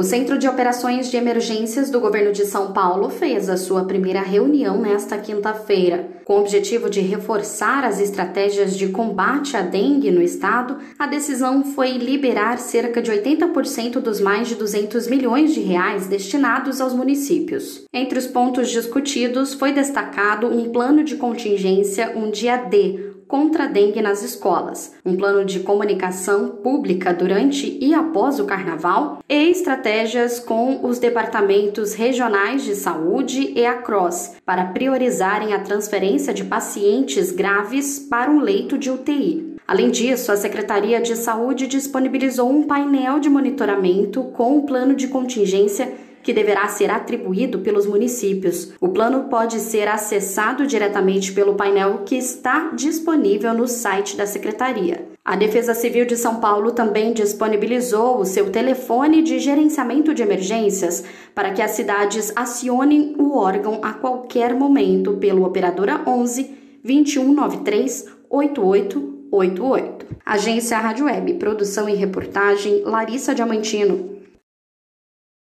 O Centro de Operações de Emergências do Governo de São Paulo fez a sua primeira reunião nesta quinta-feira. Com o objetivo de reforçar as estratégias de combate à dengue no estado, a decisão foi liberar cerca de 80% dos mais de 200 milhões de reais destinados aos municípios. Entre os pontos discutidos foi destacado um plano de contingência, um dia D, contra a dengue nas escolas, um plano de comunicação pública durante e após o carnaval e estratégias com os departamentos regionais de saúde e a CROSS para priorizarem a transferência de pacientes graves para um leito de UTI. Além disso, a Secretaria de Saúde disponibilizou um painel de monitoramento com o plano de contingência que deverá ser atribuído pelos municípios. O plano pode ser acessado diretamente pelo painel que está disponível no site da Secretaria. A Defesa Civil de São Paulo também disponibilizou o seu telefone de gerenciamento de emergências para que as cidades acionem o órgão a qualquer momento pelo operadora 11 2193 8888. Agência Rádio Web, produção e reportagem Larissa Diamantino.